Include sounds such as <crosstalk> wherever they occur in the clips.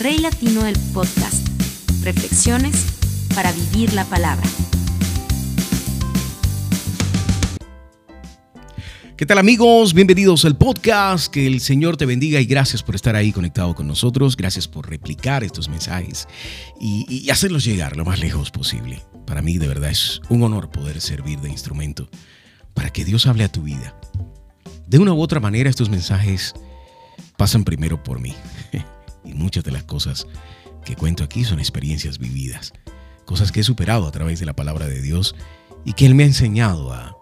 Rey Latino del Podcast. Reflexiones para vivir la palabra. ¿Qué tal amigos? Bienvenidos al podcast. Que el Señor te bendiga y gracias por estar ahí conectado con nosotros. Gracias por replicar estos mensajes y, y, hacerlos llegar lo más lejos posible. Para mí de verdad es un honor poder servir de instrumento para que Dios hable a tu vida. De una u otra manera estos mensajes pasan primero por mí. Y muchas de las cosas que cuento aquí son experiencias vividas. Cosas que he superado a través de la palabra de Dios y que Él me ha enseñado a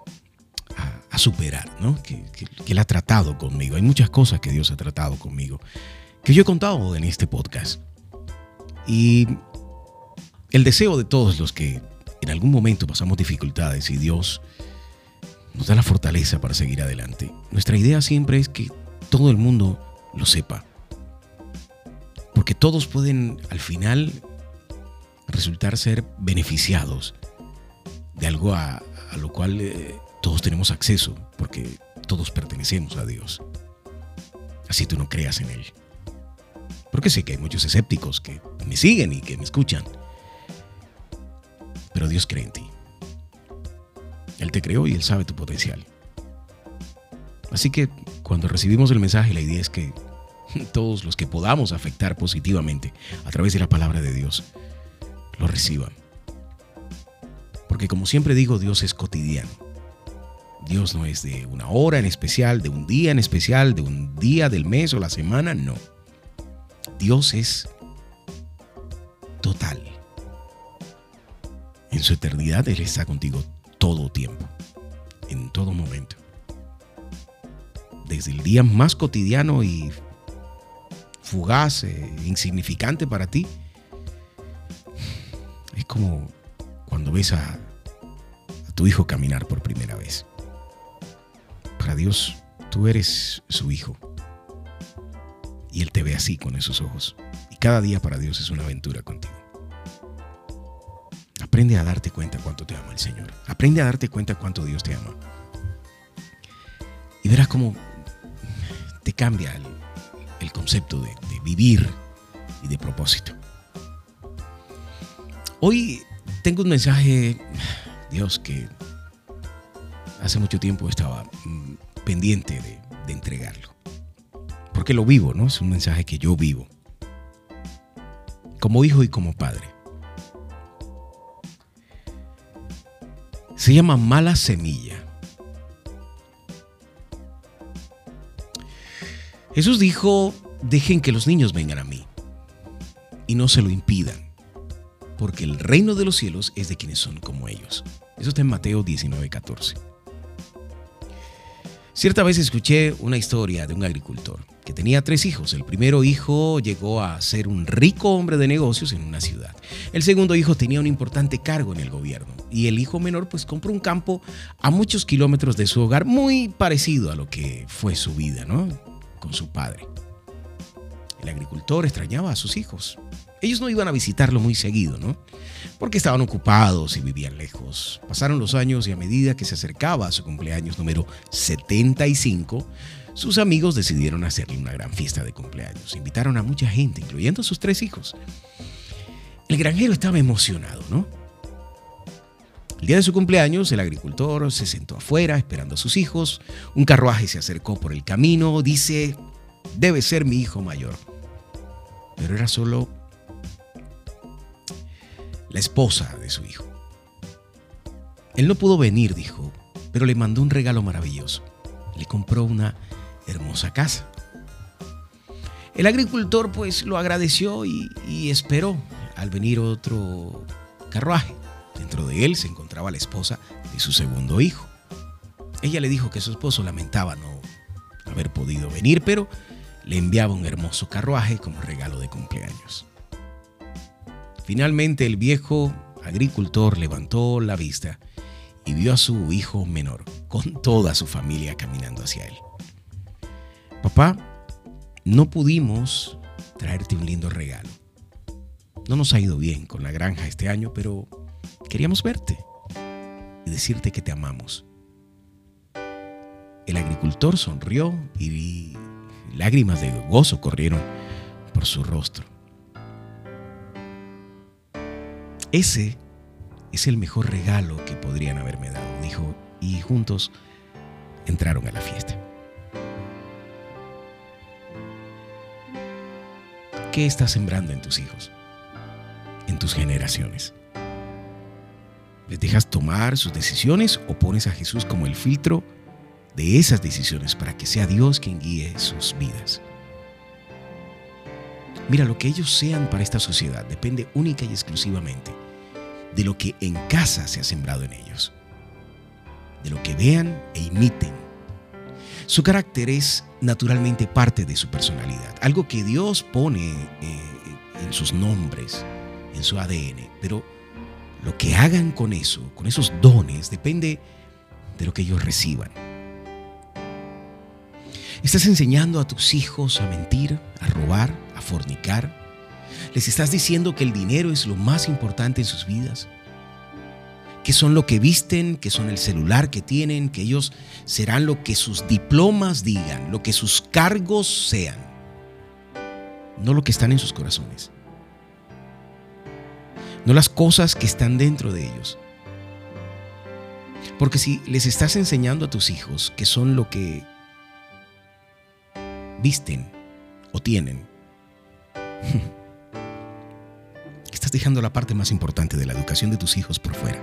a, superar, ¿no? Que, que, Él ha tratado conmigo. Hay muchas cosas que Dios ha tratado conmigo, que yo he contado en este podcast. Y el deseo de todos los que en algún momento pasamos dificultades y Dios nos da la fortaleza para seguir adelante. Nuestra idea siempre es que todo el mundo lo sepa. Porque todos pueden al final resultar ser beneficiados de algo a, lo cual eh, todos tenemos acceso porque todos pertenecemos a Dios. Así tú no creas en Él. Porque sé que hay muchos escépticos que me siguen y que me escuchan. Pero Dios cree en ti. Él te creó y Él sabe tu potencial. Así que cuando recibimos el mensaje, la idea es que <laughs> todos los que podamos afectar positivamente a través de la palabra de Dios, lo reciban. Porque como siempre digo, Dios es cotidiano. Dios no es de una hora en especial, de un día en especial, de un día del mes o la semana, no. Dios es total. En su eternidad Él está contigo todo tiempo, en todo momento. Desde el día más cotidiano y fugaz, e insignificante para ti, es como cuando ves a, a tu hijo caminar por primera vez. Para Dios, tú eres su hijo. Y Él te ve así, con esos ojos. Y cada día para Dios es una aventura contigo. Aprende a darte cuenta cuánto te ama el Señor. Aprende a darte cuenta cuánto Dios te ama. Y verás cómo te cambia el, concepto de, de vivir y de propósito. Hoy tengo un mensaje, Dios, que hace mucho tiempo estaba mm, pendiente de, entregarlo. Porque lo vivo, ¿no? Es un mensaje que yo vivo. Como hijo y como padre. Se llama mala semilla. Jesús dijo, dejen que los niños vengan a mí y no se lo impidan, porque el reino de los cielos es de quienes son como ellos. Eso está en Mateo 19, 14. Cierta vez escuché una historia de un agricultor que tenía tres hijos. El primero hijo llegó a ser un rico hombre de negocios en una ciudad. El segundo hijo tenía un importante cargo en el gobierno. Y el hijo menor pues compró un campo a muchos kilómetros de su hogar, muy parecido a lo que fue su vida, ¿no? Con su padre. El agricultor extrañaba a sus hijos. Ellos no iban a visitarlo muy seguido, ¿no? porque estaban ocupados y vivían lejos. Pasaron los años y a medida que se acercaba a su cumpleaños número 75, sus amigos decidieron hacerle una gran fiesta de cumpleaños. Invitaron a mucha gente, incluyendo a sus tres hijos. El granjero estaba emocionado, ¿no? El día de su cumpleaños, el agricultor se sentó afuera esperando a sus hijos. Un carruaje se acercó por el camino. Dice, debe ser mi hijo mayor. Pero era solo la esposa de su hijo. Él no pudo venir, dijo, pero le mandó un regalo maravilloso. Le compró una hermosa casa. El agricultor pues lo agradeció y, y esperó al venir otro carruaje. Dentro de él se encontraba la esposa de su segundo hijo. Ella le dijo que su esposo lamentaba no haber podido venir, pero le enviaba un hermoso carruaje como regalo de cumpleaños. Finalmente el viejo agricultor levantó la vista y vio a su hijo menor con toda su familia caminando hacia él. Papá, no pudimos traerte un lindo regalo. No nos ha ido bien con la granja este año, pero queríamos verte y decirte que te amamos. El agricultor sonrió y Lágrimas de gozo corrieron por su rostro. Ese es el mejor regalo que podrían haberme dado, dijo, y juntos entraron a la fiesta. ¿Qué estás sembrando en tus hijos? En tus generaciones. ¿Les dejas tomar sus decisiones o pones a Jesús como el filtro de esas decisiones para que sea Dios quien guíe sus vidas? Mira, lo que ellos sean para esta sociedad depende única y exclusivamente de lo que en casa se ha sembrado en ellos, de lo que vean e imiten. Su carácter es naturalmente parte de su personalidad, algo que Dios pone eh, en sus nombres, en su ADN, pero lo que hagan con eso, con esos dones, depende de lo que ellos reciban. ¿Estás enseñando a tus hijos a mentir, a robar, a fornicar? ¿Les estás diciendo que el dinero es lo más importante en sus vidas? ¿Que son lo que visten, que son el celular que tienen, que ellos serán lo que sus diplomas digan, lo que sus cargos sean? No lo que están en sus corazones. No las cosas que están dentro de ellos. Porque si les estás enseñando a tus hijos que son lo que visten o tienen, <laughs> estás dejando la parte más importante de la educación de tus hijos por fuera,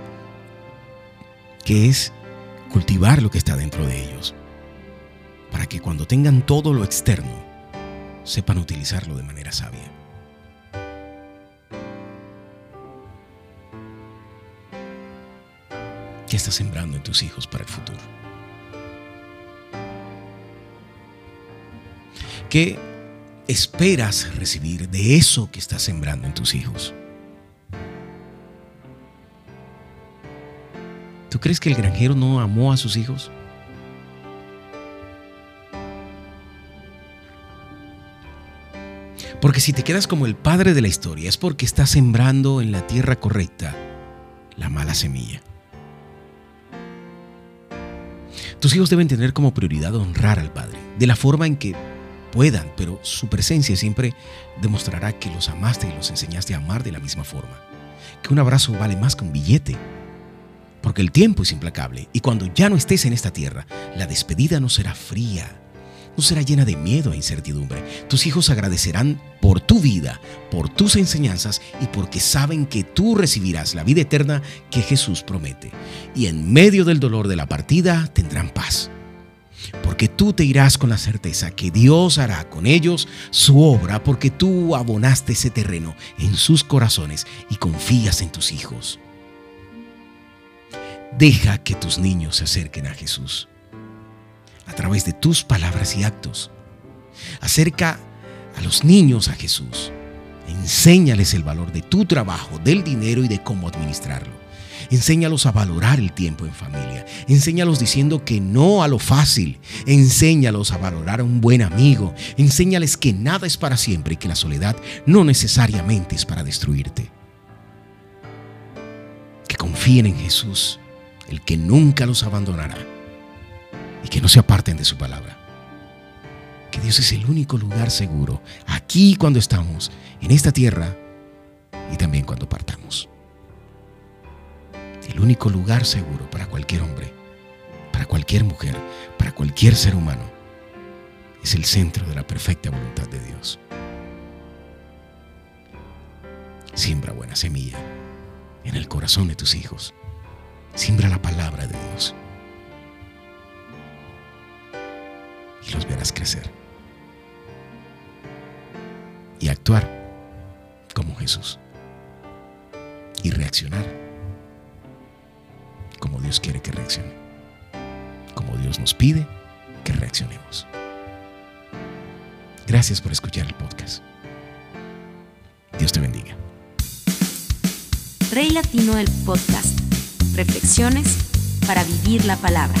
que es cultivar lo que está dentro de ellos, para que cuando tengan todo lo externo, sepan utilizarlo de manera sabia. ¿Qué estás sembrando en tus hijos para el futuro? ¿Qué esperas recibir de eso que estás sembrando en tus hijos? ¿Tú crees que el granjero no amó a sus hijos? Porque si te quedas como el padre de la historia es porque estás sembrando en la tierra correcta la mala semilla. Tus hijos deben tener como prioridad honrar al Padre, de la forma en que puedan, pero su presencia siempre demostrará que los amaste y los enseñaste a amar de la misma forma. Que un abrazo vale más que un billete. Porque el tiempo es implacable y cuando ya no estés en esta tierra, la despedida no será fría, no será llena de miedo e incertidumbre. Tus hijos agradecerán por tu vida, por tus enseñanzas y porque saben que tú recibirás la vida eterna que Jesús promete. Y en medio del dolor de la partida tendrán paz porque tú te irás con la certeza que Dios hará con ellos su obra, porque tú abonaste ese terreno en sus corazones y confías en tus hijos. Deja que tus niños se acerquen a Jesús a través de tus palabras y actos. Acerca a los niños a Jesús. Enséñales el valor de tu trabajo, del dinero y de cómo administrarlo. Enséñalos a valorar el tiempo en familia. Enséñalos diciendo que no a lo fácil. Enséñalos a valorar a un buen amigo. Enséñales que nada es para siempre y que la soledad no necesariamente es para destruirte. Que confíen en Jesús, el que nunca los abandonará. Y que no se aparten de su palabra. Que Dios es el único lugar seguro, aquí cuando estamos, en esta tierra y también cuando partamos el único lugar seguro para cualquier hombre, para cualquier mujer, para cualquier ser humano, es el centro de la perfecta voluntad de Dios. Siembra buena semilla en el corazón de tus hijos. Siembra la palabra de Dios. Y los verás crecer. Y actuar como Jesús. Y reaccionar Dios quiere que reaccione. Como Dios nos pide que reaccionemos. Gracias por escuchar el podcast. Dios te bendiga. Rey Latino el podcast. Reflexiones para vivir la palabra.